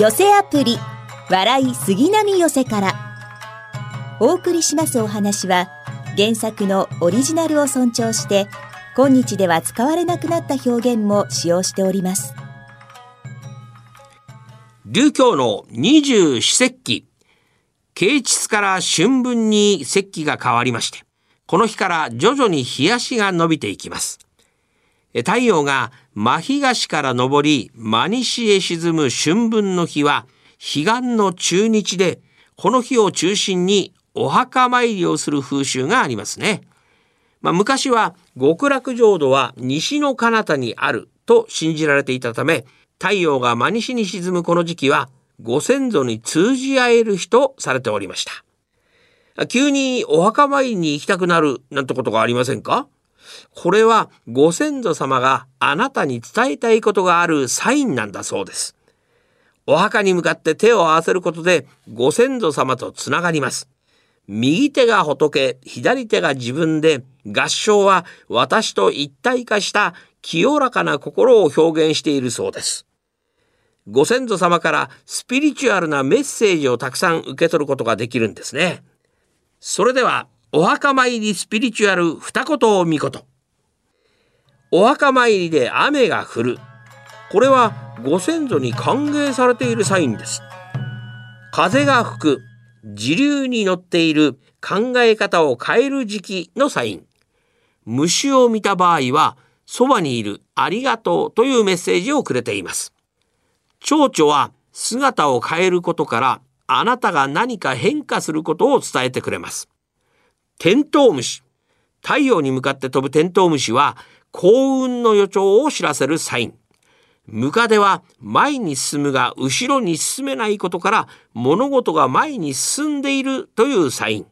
寄せアプリ笑い杉並寄せから。お送りしますお話は原作のオリジナルを尊重して今日では使われなくなった表現も使用しております。流教の二十四節気。啓蟄から春分に節気が変わりましてこの日から徐々に日足が伸びていきます。太陽が真東から昇り真西へ沈む春分の日は彼岸の中日でこの日を中心にお墓参りをする風習がありますね。まあ、昔は極楽浄土は西の彼方にあると信じられていたため太陽が真西に沈むこの時期はご先祖に通じ合える日とされておりました。急にお墓参りに行きたくなるなんてことがありませんか？これはご先祖様があなたに伝えたいことがあるサインなんだそうです。お墓に向かって手を合わせることでご先祖様とつながります。右手が仏、左手が自分で、合唱は私と一体化した清らかな心を表現しているそうです。ご先祖様からスピリチュアルなメッセージをたくさん受け取ることができるんですね。それでは、お墓参りスピリチュアル二言を見事。お墓参りで雨が降る。これはご先祖に歓迎されているサインです。風が吹く。時流に乗っている考え方を変える時期のサイン。虫を見た場合は、そばにいるありがとうというメッセージをくれています。蝶々は姿を変えることからあなたが何か変化することを伝えてくれます。テントウムシ。太陽に向かって飛ぶテントウムシは幸運の予兆を知らせるサイン。ムカデは前に進むが後ろに進めないことから物事が前に進んでいるというサイン。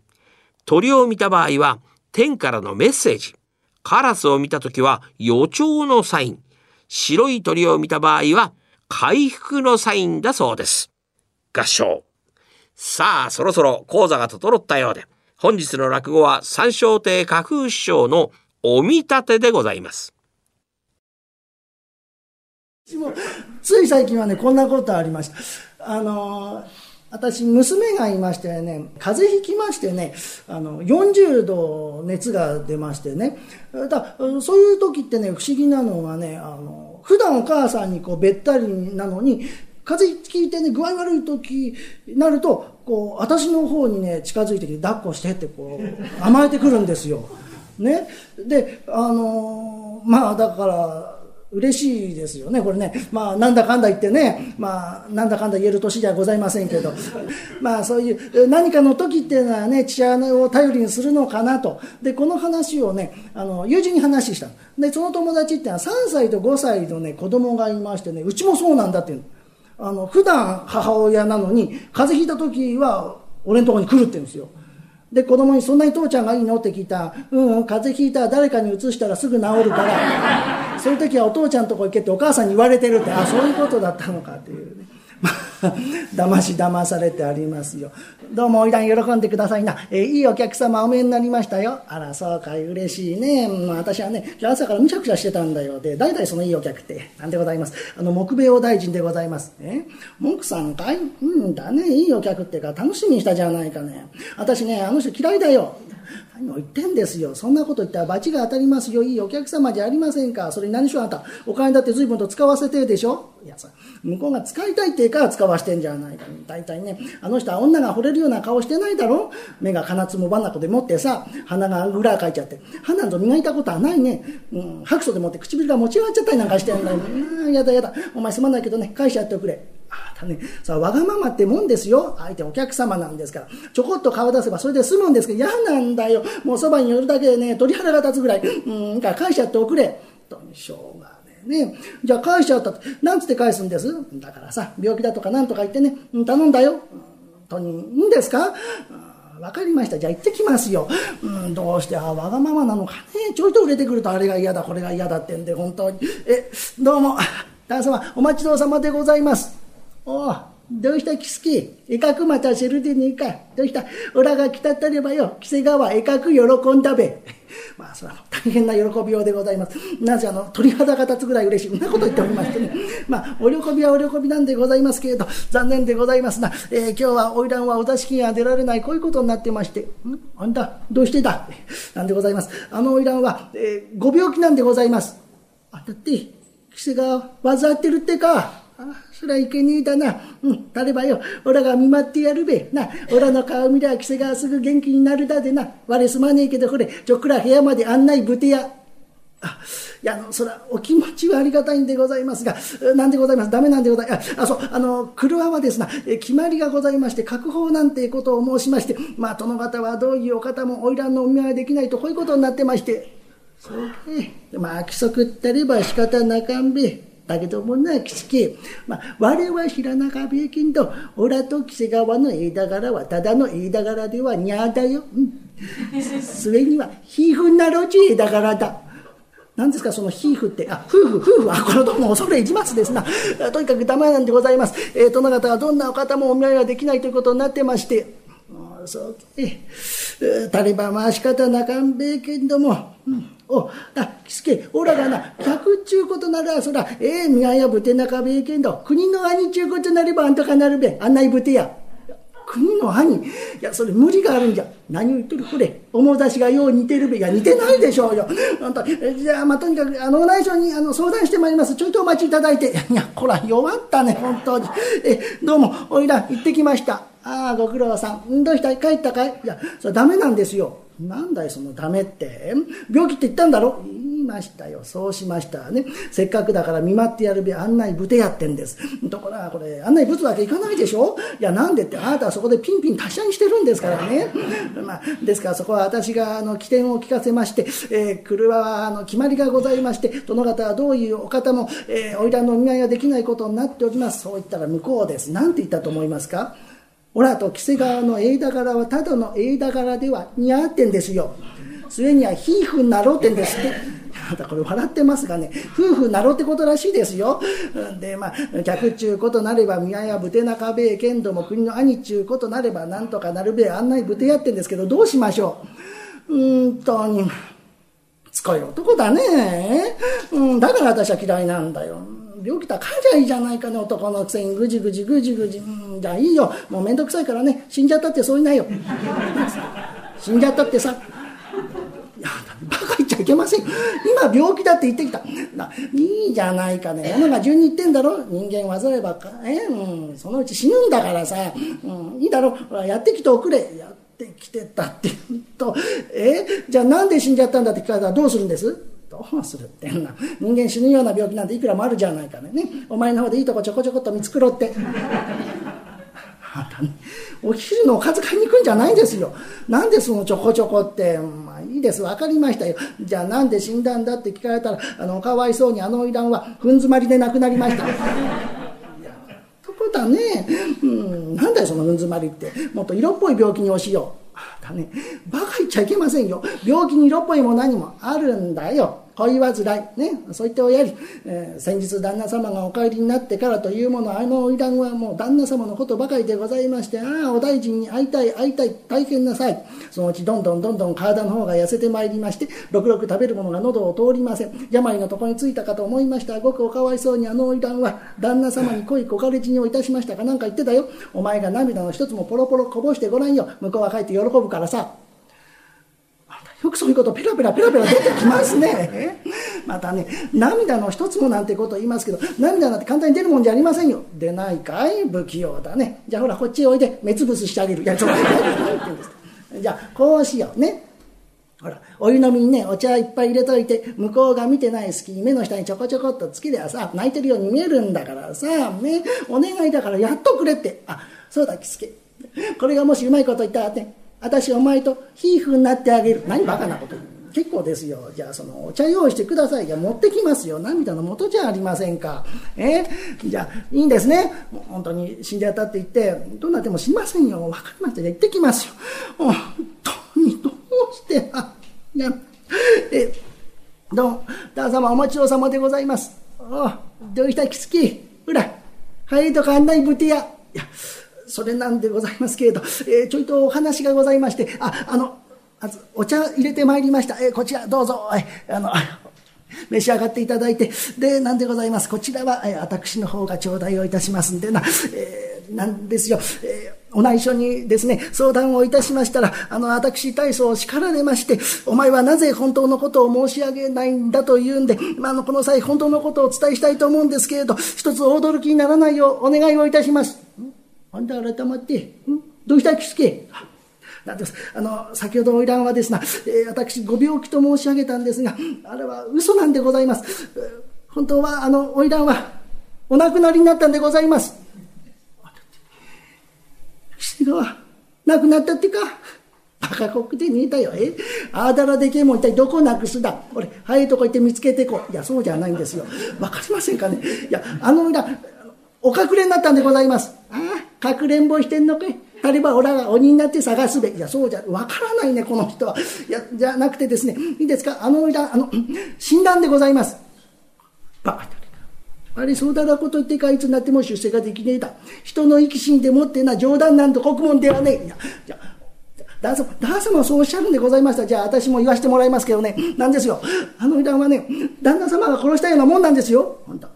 鳥を見た場合は天からのメッセージ。カラスを見た時は予兆のサイン。白い鳥を見た場合は回復のサインだそうです。合唱。さあ、そろそろ講座が整ったようで、本日の落語は三笑亭架空師匠のお見立てでございます。つい最近はね、こんなことありました。あの私、娘がいましてね、風邪ひきましてね、あの、40度熱が出ましてね、だそういう時ってね、不思議なのがね、あの、普段お母さんにこう、べったりなのに、風邪ひいてね、具合悪い時になると、こう、私の方にね、近づいてきて、抱っこしてってこう、甘えてくるんですよ。ね。で、あのまあ、だから、嬉しいですよね、これね。まあ、なんだかんだ言ってね、まあ、なんだかんだ言える年じゃございませんけど、まあ、そういう何かの時っていうのはね、父親を頼りにするのかなと。で、この話をね、あの、友人に話した。で、その友達っていうのは3歳と5歳のね、子供がいましてね、うちもそうなんだっていうの。あの、普段母親なのに、風邪ひいた時は、俺のとこに来るって言うんですよ。で、子供にそんなに父ちゃんがいいの？って聞いたうん、うん、風邪ひいた。ら誰かに移したらすぐ治るから、そういう時はお父ちゃんとこ行けってお母さんに言われてるって、あ、そういうことだったのかっていうね。まあ、騙し騙されてありますよ。どうも、おいらん喜んでくださいな。えー、いいお客様お見えになりましたよ。あら、そうかい、嬉しいね。まあ、私はね、今日朝からむしゃくしゃしてたんだよ。で、代々そのいいお客って、なんでございます。あの、木米王大臣でございます。え文句さんかい？うんだね、いいお客ってか、楽しみにしたじゃないかね。私ね、あの人嫌いだよ。何を言ってんですよ。そんなこと言ったら罰が当たりますよ。いいお客様じゃありませんか。それに何しろあんた、お金だって随分と使わせてるでしょいやさ、向こうが使いたいって言うから使わしてんじゃないか。大体ね、あの人は女が惚れるような顔してないだろ目が金つもばなこで持ってさ、鼻が裏かいちゃって。鼻ぞ磨いたことはないね。うん、白素でもって唇が持ち上がっちゃったりなんかしてんだよ。やだやだ。お前すまないけどね、返しちゃっておくれ。あたね、さ、わがままってもんですよ。相手お客様なんですから。ちょこっと顔出せばそれで済むんですけど、嫌なんだよ。もうそばに寄るだけでね、鳥肌が立つぐらい。うん、から返しちゃっておくれ。とにしょうがねね。じゃあ返しちゃったって、なんつって返すんですだからさ、病気だとかなんとか言ってね、頼んだよ。とに、いいんですかわかりました。じゃあ行ってきますよ。うん、どうして、あ、わがままなのかね。ちょいと売れてくるとあれが嫌だ、これが嫌だってんで、本当に。え、どうも。旦様、お待ちどうさまでございます。おどうしたキスキえかくまたせるでねえか。どうした？おらが来たったればよ、着せ川えかく喜んだべ。まあ、それは大変な喜びようでございます。なぜあの、鳥肌が立つぐらい嬉しい。んなこと言っておりましてね。まあ、お喜びはお喜びなんでございますけれど、残念でございますな。えー、今日は花魁はお座敷が出られない、こういうことになってまして。ん？あんた、どうしてだ？なんでございます。あの花魁は、えー、ご病気なんでございます。あんたって、着せが患ってるってか。あそりゃいけねえだな。うん、誰ばよ、おらが見舞ってやるべ。な、おらの顔見りゃ、着せがすぐ元気になるだでな。我すまねえけど、これ、ちょっくら部屋まで案内ぶてや。あ、いや、あの、そら、お気持ちはありがたいんでございますが、なんでございます？ダメなんでございます。あ、そう、あの、車はですな、え決まりがございまして、確保なんてことを申しまして、まあ、殿方はどういうお方も花魁のお見舞いできないと、こういうことになってまして、そうね。まあ、規則ったれば仕方なかんべ。だけどもな、きつけ。まあ、我は知らなかべえけんど、おらと木瀬川の枝柄はただの枝柄ではにゃだよ。うん。末には、皮膚なろち枝柄だ。何ですか、その皮膚って。あ、夫婦、夫婦。あ、これどうも恐れ入りますですな。とにかくダメなんでございます。えー、殿方はどんなお方もお見舞いはできないということになってまして。そうけ。タリバンは仕方なかんべえけんども。うんお、あ、きすけ、おらがな、客ちゅうことなら、そら、ええー、宮やぶてなかべえけんど、国の兄ちゅうことなればあんたかなるべ、案内ぶてや。国の兄いや、それ無理があるんじゃ。何を言ってるこれ。面出しがよう似てるべ。いや、似てないでしょうよ。あんた、じゃあ、まあ、とにかく、あの、内緒に、あの、相談してまいります。ちょいとお待ちいただいて。いや、こら、弱ったね、本当に。え、どうも、おいら、行ってきました。ああ、ご苦労さん。どうした帰ったかい？いや、それダメなんですよ。なんだいそのダメって？病気って言ったんだろ？言いましたよ。そうしましたね。せっかくだから見舞ってやるべ案内ぶてやってんです。ところがこれ案内ぶつわけいかないでしょ？いやなんでって？あなたはそこでピンピン達者にしてるんですからね、まあ、ですからそこは私があの起点を聞かせまして、えー、車はあの決まりがございまして殿方はどういうお方も、えー、花魁のお見舞いができないことになっております。そう言ったら向こうです。なんて言ったと思いますか？オラと木瀬川の枝柄はただの枝柄では似合ってんですよ。末には夫婦になろうってんですって。またこれ笑ってますがね、夫婦なろうってことらしいですよ。で、まあ、客ちゅうことなれば、宮やぶてなかべえけんども、国の兄ちゅうことなれば、なんとかなるべえ、案内ぶてやってんですけど、どうしましょう。うんとに、つこい男だね。うん、だから私は嫌いなんだよ。病気だかんじゃいいじゃないかね、男のくせにぐじぐじぐじぐじ。うん、じゃあいいよ。もうめんどくさいからね、死んじゃったってそういないよ。死んじゃったってさ。いや、バカ言っちゃいけません。今病気だって言ってきた。いいじゃないかね。山が順に言ってんだろ。人間患えばか、えうん、そのうち死ぬんだからさ。うん、いいだろほら。やってきておくれ。やってきてたって言うと、えじゃあなんで死んじゃったんだって聞かれたらどうするんです？どうするってんな人間死ぬような病気なんていくらもあるじゃないかね。お前の方でいいとこちょこちょこっと見繕って。あたねお昼のおかず買いに行くんじゃないんですよ。なんでそのちょこちょこって？まあいいです。分かりましたよ。じゃあなんで死んだんだって聞かれたらあのかわいそうにあの花魁はふん詰まりで亡くなりました。とこだね。うんなんだよそのふん詰まりって。もっと色っぽい病気におしよう。だね、バカ言っちゃいけませんよ。病気に色っぽいも何もあるんだよ。恋煩い、ね、そう言っておやり、えー、先日旦那様がお帰りになってからというもの、あの花魁はもう旦那様のことばかりでございまして、ああ、お大臣に会いたい、会いたい、大変なさい。そのうちどんどんどんどん体の方が痩せてまいりまして、ろくろく食べるものが喉を通りません。病のとこに着いたかと思いました。ごくおかわいそうにあの花魁は、旦那様に恋こかれ死にをいたしましたかなんか言ってたよ。お前が涙の一つもポロポロこぼしてごらんよ。向こうは帰って喜ぶからさ。よくそういうことペラペラペラペラ出てきますね。またね、涙の一つもなんてこと言いますけど、涙なんて簡単に出るもんじゃありませんよ。出ないかい？不器用だね。じゃあほら、こっちへおいで、目つぶすしてあげる。いや、ちょっと、何言ってんです。じゃあ、こうしようね。ほら、お湯飲みにね、お茶いっぱい入れといて、向こうが見てない隙に目の下にちょこちょこっとつけりゃさ、泣いてるように見えるんだからさ、ね、お願いだからやっとくれって。あ、そうだ、キスケ。これがもしうまいこと言ったらね、私お前と夫婦になってあげる。何バカなこと。結構ですよ。じゃあそのお茶用意してください。いや持ってきますよ。涙の？元じゃありませんか。え？じゃあいいんですね。本当に死んじゃったって言って、どうなっても死にませんよ。わかりました。じゃあ行ってきますよ。本当にどうして、あ、いや、え、どう？も、旦様お待ちどうさまでございます。あどうした？きつき。ほら、はいとか案内ぶてや。いや、それなんでございますけれど、えー、ちょいとお話がございまして、あ、あの、まずお茶入れてまいりました。えー、こちらどうぞ、えー、あの、召し上がっていただいて、で、なんでございます？こちらは、えー、私の方が頂戴をいたしますんでな、えー、なんですよ。えーお内緒にですね、相談をいたしましたら、あの、私体操を叱られまして、お前はなぜ本当のことを申し上げないんだというんで、まあ、あの、この際本当のことをお伝えしたいと思うんですけれど、一つ驚きにならないようお願いをいたします。あんた改まって、ん？どうしたきつけ？なんですあの先ほど花魁はですな、えー、私ご病気と申し上げたんですがあれは嘘なんでございます。本当はあの花魁はお亡くなりになったんでございます。岸川亡くなったってか？バカコックでねえだよ。えあだらでけえもん一体どこなくすだ？俺早いとこ行って見つけてこう。いやそうじゃないんですよ。わかりませんかね？いやあの裏お隠れになったんでございます。かくれんぼしてんのかい？あれば俺が鬼になって探すべいやそうじゃわからないねこの人は。いやじゃなくてですねいいですか？あのあの死んだんでございます。バカあれそうだなこと言ってかいつになっても出世ができねえだ。人の生き死んでもってな冗談なんと国門ではねえ。いやじゃ旦様旦様はそうおっしゃるんでございました。じゃあ私も言わせてもらいますけどね。なんですよ。あの油断はね旦那様が殺したようなもんなんですよ。本当。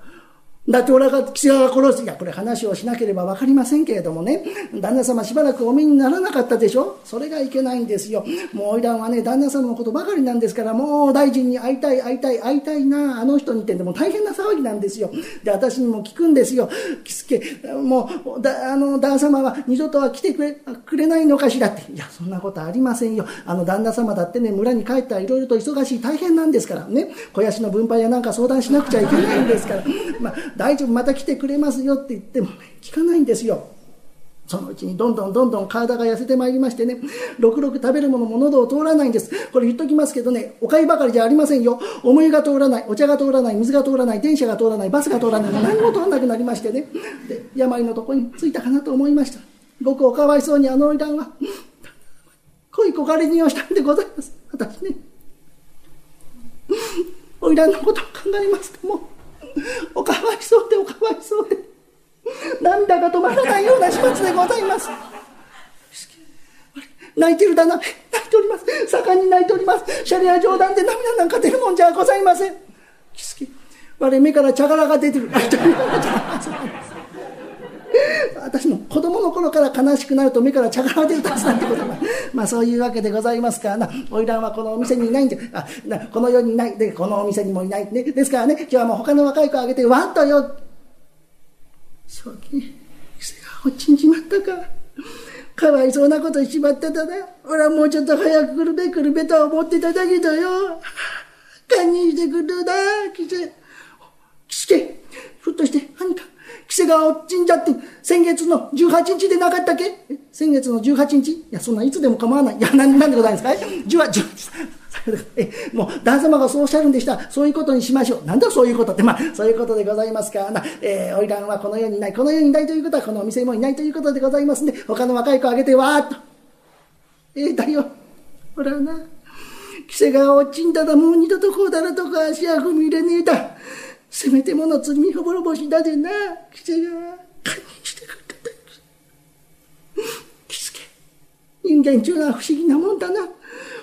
だって俺が岸川が殺す。いや、これ話をしなければ分かりませんけれどもね、旦那様しばらくお見にならなかったでしょ？それがいけないんですよ。もう花魁はね、旦那様のことばかりなんですから、もう大臣に会いたい、会いたい、会いたいな、あの人にってでも大変な騒ぎなんですよ。で、私にも聞くんですよ。着付け、もう、だあの、旦那様は二度とは来てくれ、くれないのかしらって。いや、そんなことありませんよ。あの、旦那様だってね、村に帰ったらいろいろと忙しい、大変なんですからね。肥やしの分配やなんか相談しなくちゃいけないんですから。まあ、大丈夫、また来てくれますよって言ってもね、聞かないんですよ。そのうちにどんどんどんどん体が痩せてまいりましてね、ろくろく食べるものも喉を通らないんです。これ言っときますけどね、お粥ばかりじゃありませんよ。お湯が通らない、お茶が通らない、水が通らない、電車が通らない、バスが通らない、何も通らなくなりましてね。で、病のとこに着いたかなと思いました。ごくおかわいそうにあの花魁は、恋焦がれにをしたんでございます。私ね。花魁のことを考えますともう、おかわいそうでおかわいそうで。涙が止まらないような始末でございます。泣いてるだな泣いております。盛んに泣いております。シャリア冗談で涙なんか出るもんじゃございません。キスケ我目から茶殻が出てる。泣いております私も子供の頃から悲しくなると目から茶殻が出るたつなんてことが まあそういうわけでございますか。らな花魁はこのお店にいないんであなこの世にいない。でこのお店にもいない、ね、ですからね今日はもう他の若い子あげてわっとよ。そう ね癖が落ちんじまったかかわいそうなことしまってたな。俺はもうちょっと早く来るべ来るべと思ってただけどよ。堪忍してくるなキセキスケふっとして何か規制が落ちんじゃって、先月の18日でなかったっけ？先月の18日？いや、そんないつでも構わない。いや、なん、なんでございますか ?18、え、もう、旦様がそうおっしゃるんでしたら。そういうことにしましょう。なんだそういうことって。まあ、そういうことでございますからな。えー、花魁はこの世にいない。この世にいないということは、このお店もいないということでございますんで、他の若い子あげて、わーっと。ええー、だよ。ほらな。規制が落ちんだらもう二度とこうだらとか足は踏み入れねえだ。せめてもの罪滅ぼしだでな、キセが堪忍してくれたキスケ、人間中は不思議なもんだな。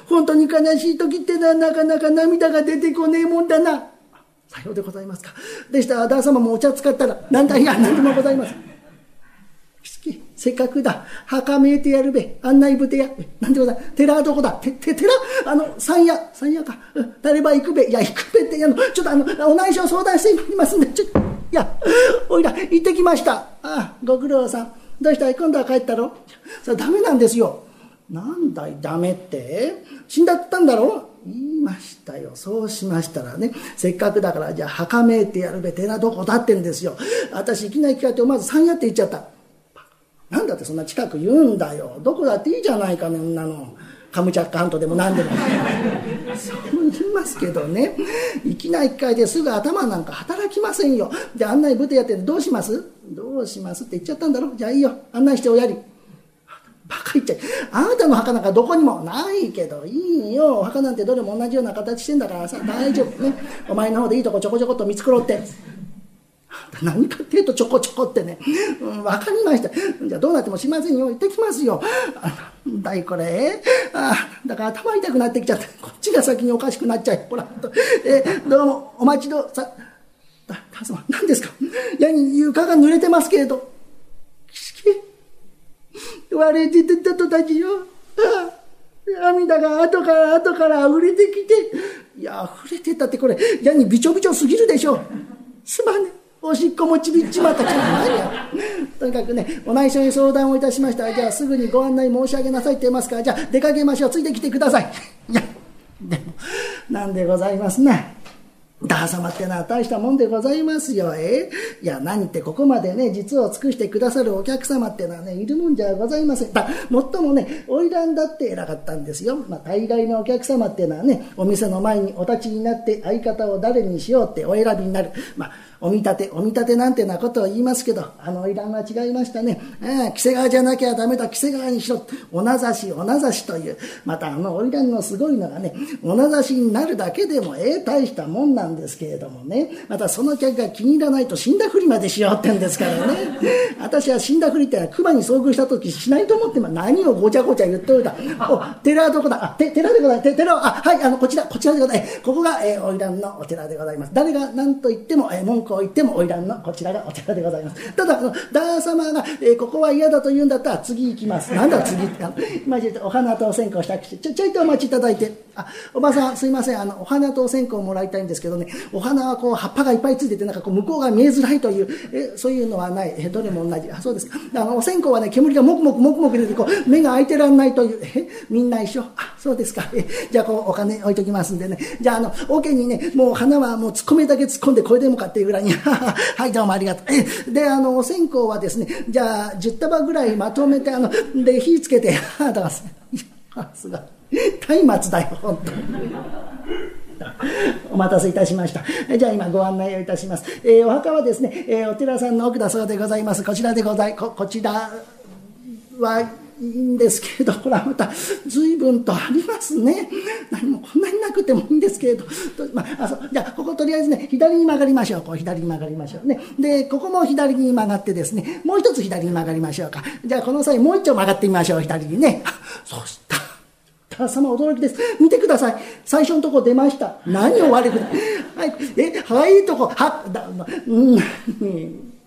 本当に悲しい時ってのはなかなか涙が出てこねえもんだな。さようでございますか。でしたら、旦様もお茶使ったら、なんだいや、何でもございません。せっかくだ。墓めいてやるべ。案内部てや。なんでございます。寺はどこだて、て、寺？あの、山屋。山屋か。誰ば行くべ？いや、行くべって、あの、ちょっとあの、お内緒相談していますんで、ちょ、いや、おいら、行ってきました。ああ、ご苦労さん。どうした？い今度は帰ったろそれダメなんですよ。なんだい、ダメって？死んだったんだろ？言いましたよ。そうしましたらね、せっかくだから、じゃあ、墓めいてやるべ。寺どこだってんですよ。私、いきなり聞かれて、まず山屋って言っちゃった。なんだってそんな近く言うんだよ。どこだっていいじゃないかね、女の。カムチャッカントでも何でも。そう言いますけどね。いきなり一回ですぐ頭なんか働きませんよ。で、案内部でやってどうします？どうしますって言っちゃったんだろじゃあいいよ。案内しておやり。バカ言っちゃい。あなたの墓なんかどこにもないけど、いいよ。お墓なんてどれも同じような形してんだからさ、大丈夫ね。お前の方でいいとこちょこちょこっと見繕って。何かっていうとちょこちょこってね、うん、分かりました。じゃあどうなってもしませんよ。行ってきますよ。だいこれ。あだから頭痛くなってきちゃって。こっちが先におかしくなっちゃう。ほらえどうもお待ちどさだだ様何ですか？やに床が濡れてますけれど。割れてた人たちよ。涙が後から後から溢れてきて。いや溢れてたってこれやにびちょびちょすぎるでしょ。うすまね。おしっこもちびっちまったじゃないや。とにかくね、お内緒に相談をいたしました。じゃあすぐにご案内申し上げなさいって言いますから、じゃあ出かけましょう。ついてきてください。いや、でも、なんでございますな。ダー様ってのは大したもんでございますよ、え？いや、何ってここまでね、実を尽くしてくださるお客様ってのはね、いるもんじゃございません。だ、もっともね、花魁だって偉かったんですよ。まあ、大概のお客様ってのはね、お店の前にお立ちになって相方を誰にしようってお選びになる。まあお見立て、お見立てなんてなことを言いますけど、あの花魁は違いましたね。ええ、着せ川じゃなきゃダメだ、着せ川にしろ。おなざし、おなざしという。またあの花魁のすごいのがね、おなざしになるだけでもええ大したもんなんですけれどもね。またその客が気に入らないと死んだふりまでしようってんですからね。私は死んだふりってのは熊に遭遇した時しないと思って何をごちゃごちゃ言っておいた。お、寺はどこだ？あ、て、寺でございます。寺は、あ、はい、あの、こちら、こちらでございます。ここが、えー、花魁のお寺でございます。誰が何と言っても、えー、文句こう言っても花魁のこちらがお寺でございます。ただ、あの、旦様が、えー、ここは嫌だと言うんだったら次行きます。なんだ次って、あの、今お花とお線香したくして、ちょ、ちょいとお待ちいただいて。あ、おばさんすいません、あの、お花とお線香をもらいたいんですけどね、お花はこう、葉っぱがいっぱいついてて、なんかこう、向こうが見えづらいという、えそういうのはない。えどれも同じ。あ、そうです。あの、お線香はね、煙がもくもくもくもく出て、こう、目が開いてらんないという、えみんな一緒。あ、そうですか。えじゃあ、こう、お金置いときますんでね。じゃあ、あの、桶にね、もう花はもう突っ込めだけ突っ込んで、これでもかっていうぐらいに、はい、どうもありがとう。えで、あの、お線香はですね、じゃあ、10束ぐらいまとめて、あの、で、火つけて、あ、だから、さすが、松明だよ、本当に。お待たせいたしました。じゃあ今ご案内をいたします。えー、お墓はですね、えー、お寺さんの奥だそうでございます。こちらでござい、こ、こちらはいいんですけれど、これはまた随分とありますね。何もこんなになくてもいいんですけれど、まあ、あそうじゃあ、こことりあえずね、左に曲がりましょう。こう左に曲がりましょうね。で、ここも左に曲がってですね、もう一つ左に曲がりましょうか。じゃあ、この際もう一丁曲がってみましょう、左にね。そしたら、様驚きです。見てください。最初のとこ出ました。何を悪くないはい、え、はいとこ、は、だ、うん、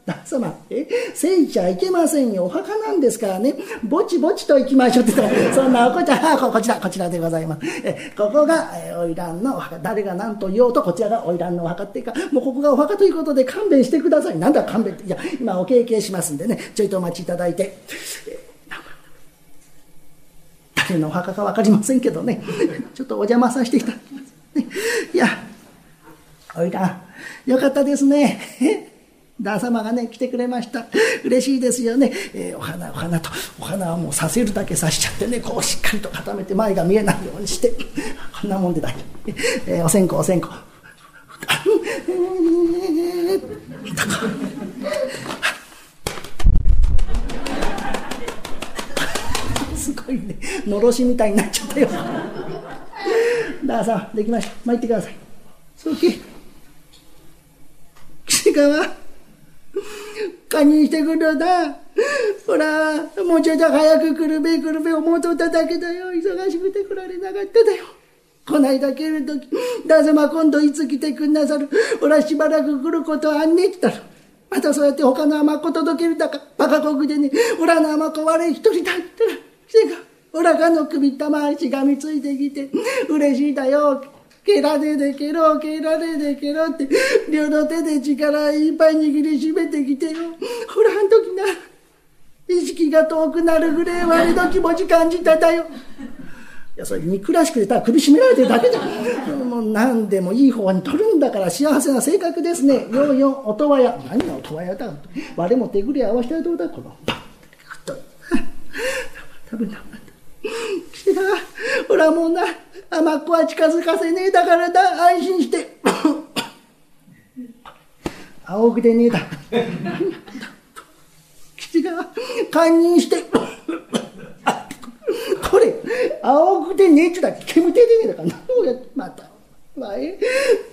旦様、え、聖地はいけませんよ。お墓なんですからね。ぼちぼちと行きましょうって言ったら、そんなおこちゃん、ここちら、こちらでございます。え、ここが、え、花魁のお墓。誰が何と言おうと、こちらが花魁のお墓っていうか、もうここがお墓ということで勘弁してください。なんだ勘弁って。いや、今お経験しますんでね、ちょいとお待ちいただいて。誰のお墓か分かりませんけどね、ちょっとお邪魔させていただきます。ね、いや、花魁、よかったですね。旦様がね来てくれました。嬉しいですよね、えー、お花お花とお花はもうさせるだけさしちゃってね。こうしっかりと固めて前が見えないようにして。こんなもんで大丈夫、えー、お線香お線香。すごい ねのろしみたいになっちゃったよ旦さできました参ってくださいそうき岸川堪忍してくれだ。ほら、もうちょっと早く来るべ来るべ思うとっただけだよ。忙しくて来られなかっただよ。こないだ来るとき、旦様今度いつ来てくんなさる。ほら、しばらく来ることあんねって言ったら。またそうやって他の甘子届けるだか、バカ国でね、ほらの甘子悪い一人だったら、せが、ほらがの首玉しがみついてきて、嬉しいだよ。蹴らねで蹴ろう、蹴らねで蹴ろうって、両の手で力いっぱい握りしめてきてよ。ほら、あん時な、意識が遠くなるぐらい我の気持ち感じただよ。いや、それ憎らしくてただ首絞められてるだけじゃん。もう何でもいい方に取るんだから幸せな性格ですね。ようよう、音羽屋。何が音羽屋だ我も手繰り合わせたらどうだ、この。バッと。多分な。来てた。ほらもうな。甘っ子は近づかせねえだからだ安心して 青くでねえだ 吉が堪忍してこれ青くでねえっちゅうだ煙手でねえだから何をやまたまあえ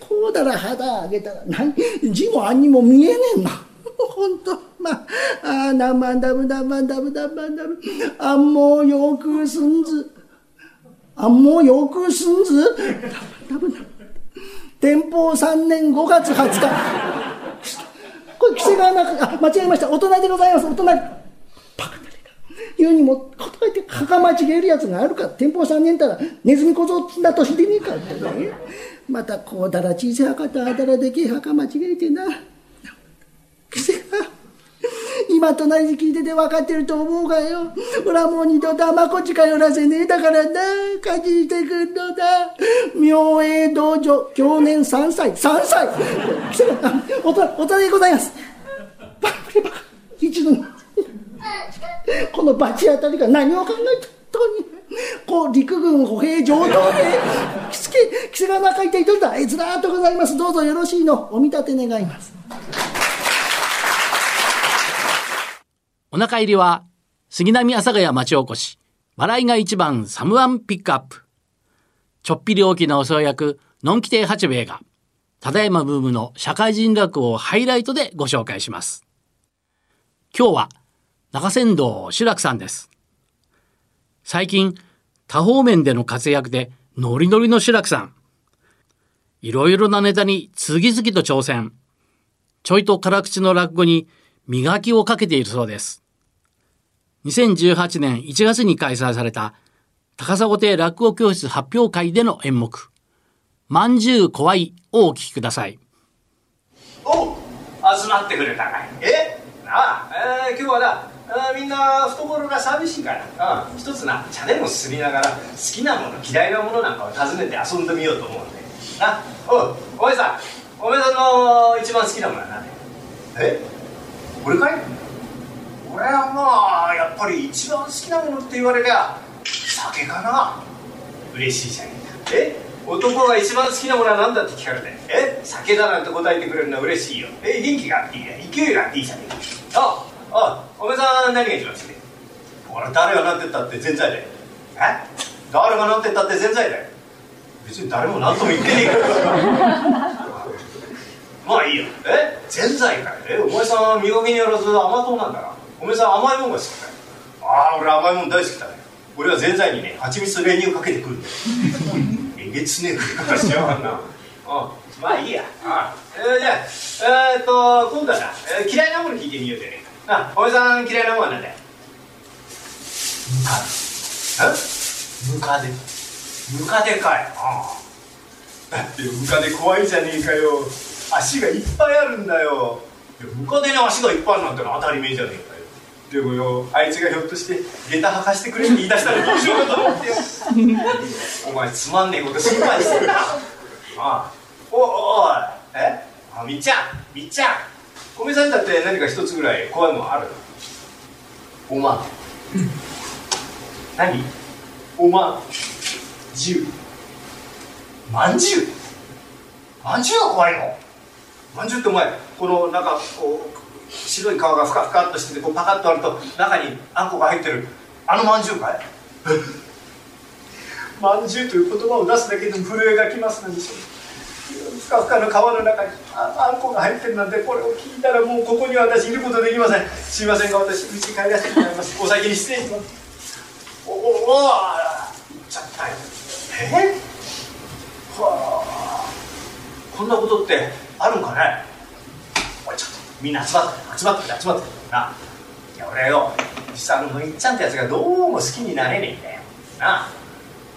こうだら肌上げたら何字もあんにも見えねえんな本当まあ、あ何万ダブ何万ダブ何万ダブ。あんもうよくすんず。あんもうよくすんず。ダブダブダブ。天保3年5月20日。これ、着せがなく、あ、間違えました。大人でございます。大人。バカだれか。言うにも、答えて、墓間違えるやつがあるか。天保3年たら、ネズミ小僧だとしてねえかってね。また、こうだら小さい墓とあだらでけえ墓間違えてな。着せが。今隣に聞いてて分かってると思うがよ。ほらもう二度と甘こ近寄らせねえだからな。家事してくんのだ。明栄道場、去年3歳。3歳大人、大人でございます。バカバカ。一度この罰当たりが何を考えたとに。こう陸軍歩兵上等で、着付け、着せが中いていとるだ。えずらーっとございます。どうぞよろしいの。お見立て願います。お腹入りは、杉並阿佐ヶ谷町おこし、笑いが一番サムワンピックアップ。ちょっぴり大きなお世話役、のんき亭八兵衛が、ただいまブームの社会人落語をハイライトでご紹介します。今日は、中山道志らくさんです。最近、多方面での活躍でノリノリの志らくさん。いろいろなネタに次々と挑戦。ちょいと辛口の落語に磨きをかけているそうです。2018年1月に開催された高砂亭落語教室発表会での演目、まんじゅう怖いをお聞きください。お集まってくれたかい。え？ああ、えー、今日はな、あみんな懐が寂しいから、うん、一つな茶でもすりながら好きなもの嫌いなものなんかを尋ねて遊んでみようと思うんで。なおお前さん。お前さんの一番好きなものは何？え？俺かい？俺はまあやっぱり一番好きなものって言われりゃ酒かな。嬉しいじゃねえか。え？男が一番好きなものは何だって聞かれて。え？酒だなんて答えてくれるのは嬉しいよ。え？元気があっていいや。勢いがあっていいじゃねえか。ああおめさん何が一番好き？俺誰がなってったって全財だよ。え？誰がなってったって全財だよ。別に誰も何とも言ってねえから まあいいよ。え？ぜんざいかいえ？お前さん見かけによらず甘党なんだなお前さん甘いもんが好きかいああ俺甘いもん大好きだね。俺はぜんざいにね蜂蜜練乳かけてくるんだよ。えげつねえ食い方しやがんな。あ まあいいや。あ、えー、じゃあえー、っと今度はな、えー、嫌いなもの聞いてみようじゃねえかあお前さん嫌いなものは何だよムカ。デ。ムカデかい。ああだってムカデ怖いじゃねえかよ。足がいっぱいあるんだよ。ムカデに足がいっぱいあるなんてのは当たり前じゃねえか。よでもよあいつがひょっとして下駄履かしてくれって言い出したらどうしようかと思ってよ。お前つまんねえこと心配してるな。ああおおいえ？あみっちゃんみっちゃん。小見さんだって何か一つぐらい怖いもんあるおま何？おまじゅうまんじゅう。まんじゅうが怖いの。まんじゅうってお前このなんかこう白い皮がふかふかっとしててこうパカッとあると中にあんこが入ってる。あのまんじゅうかい？まんじゅうという言葉を出すだけでも震えがきますなんでしょうふかふかの皮の中にああんこが入ってるなんてこれを聞いたらもうここには私いることできません。すいませんが私家帰らせてもらいます。お先に失礼します。おおおちゃったえ？はあ。こんなことってあるんかね？みんな集まって集まって集まってないや俺よ実際あのいちゃんってやつがどうも好きになれねえんだよ。なあ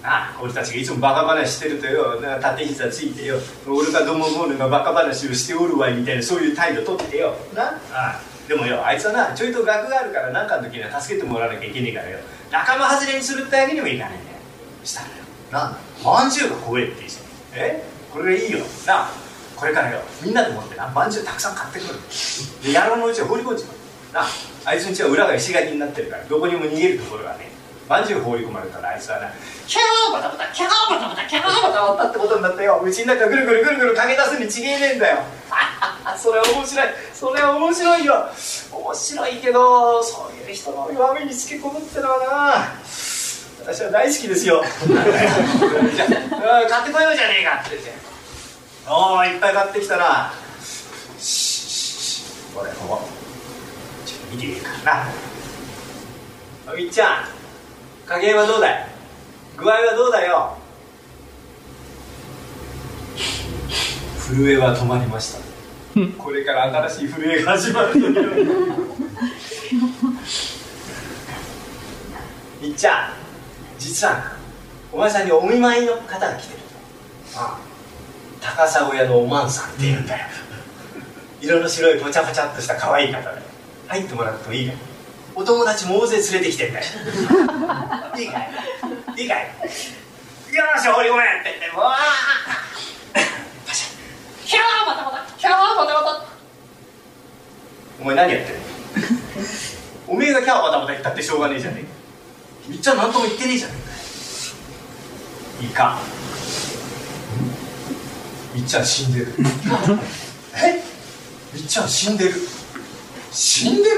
なあ俺たちがいつもバカ話してるとよ。な縦膝ついてよ俺がどうも思うのがバカ話をしておるわいみたいなそういう態度取ってよ。なああでもよあいつはなちょいと学があるから何かの時には助けてもらわなきゃいけねえからよ。仲間外れにするってわけにもいかねえんだよ。したらよ。なまんじゅうが怖えって言うじゃん。え？これがいいよ。なあこれからよ。みんなで持ってな。まんじゅうたくさん買ってくる。で野郎のうちは放り込んじまう。なあいつんちは裏が石垣になってるからどこにも逃げるところがねまんじゅう放り込まれたらあいつはなキャーバタバタキャーバタバタキャーバタバタってことになってよ。うちの中ぐるぐるぐるぐる駆け出すにちげえねえんだよ。それは面白い。それは面白いよ。面白いけどそういう人の弱みにつけ込むってのはな私は大好きですよ。買ってこようじゃねえかって言っておおいっぱい買ってきたな。これここ見てみるからなみっちゃん加減はどうだい？具合はどうだよ？震えは止まりました。これから新しい震えが始まる みっちゃん実はなお前さんにお見舞いの方が来てる。ああ高砂屋のおまんさんって言うんだよ。色の白いぽちゃぽちゃっとした可愛い方で入ってもらってもいいかいお友達も大勢連れてきてんだよ。いいかい？いいかい？よし堀ごめんって言ってもうパシャキャーまたまたキャーまたまたお前何やってんの？おめえがキャーまたまた言ったってしょうがねえじゃねえか。みっちゃん何とも言ってねえじゃねえか。いいかみっちゃん死んでる。え？みっちゃん死んでる。死んでる？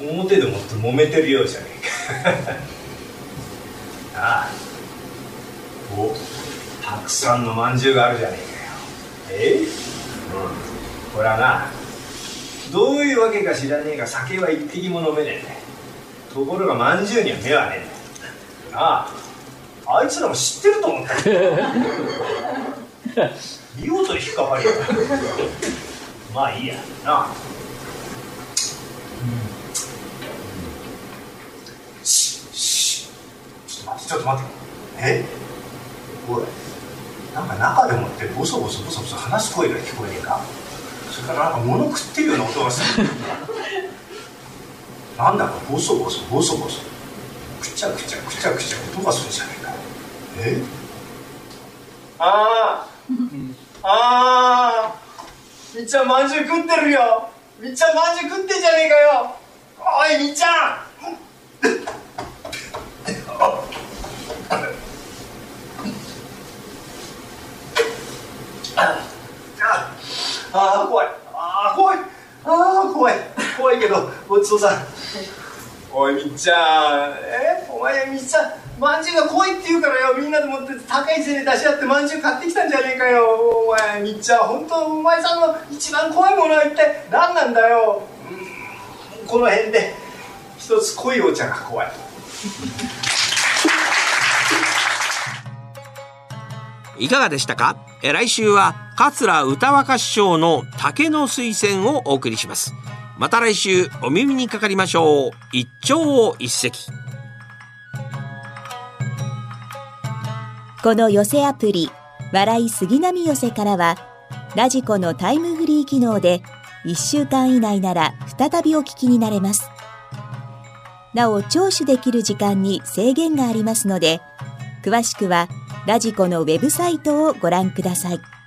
表でもって揉めてるようじゃねえか。ああ。おたくさんのまんじゅうがあるじゃねえかよ。え？うん。これはな。どういうわけか知らねえが酒は一滴も飲めねえんだよ。ところがまんじゅうには目はねえんだよ。なああいつらも知ってると思った。見事に引っかかりやまあいいや。なあ。ししちょっと待ってちょっと待って。え？おい。なんか中でもってボソボソボソボソ話す声が聞こえねえか。それからなんか物食ってるような音がする。なんだかボソボソボソボソ。くちゃくちゃくちゃくちゃ音がするじゃねええ？ああああみっちゃんまんじゅう食ってるよ。みっちゃんまんじゅう食ってんじゃねえかよ。おいみっちゃん。ああ怖い。ああ怖い。ああ怖い。怖いけどごちそうさん。おいみっちゃん。え？お前みっちゃんまんじゅうが怖いって言うからよみんなで持って高い銭出し合ってまんじゅう買ってきたんじゃねえかよ。お前みっちゃん本当お前さんの一番怖いものは一体何なんだよ。うんこの辺で一つ濃いお茶が怖い。いかがでしたか？え来週は桂歌若師匠の竹の水仙をお送りします。また来週お耳にかかりましょう。一朝一夕。この寄せアプリ笑い杉並寄せからはラジコのタイムフリー機能で1週間以内なら再びお聞きになれます。なお聴取できる時間に制限がありますので詳しくはラジコのウェブサイトをご覧ください。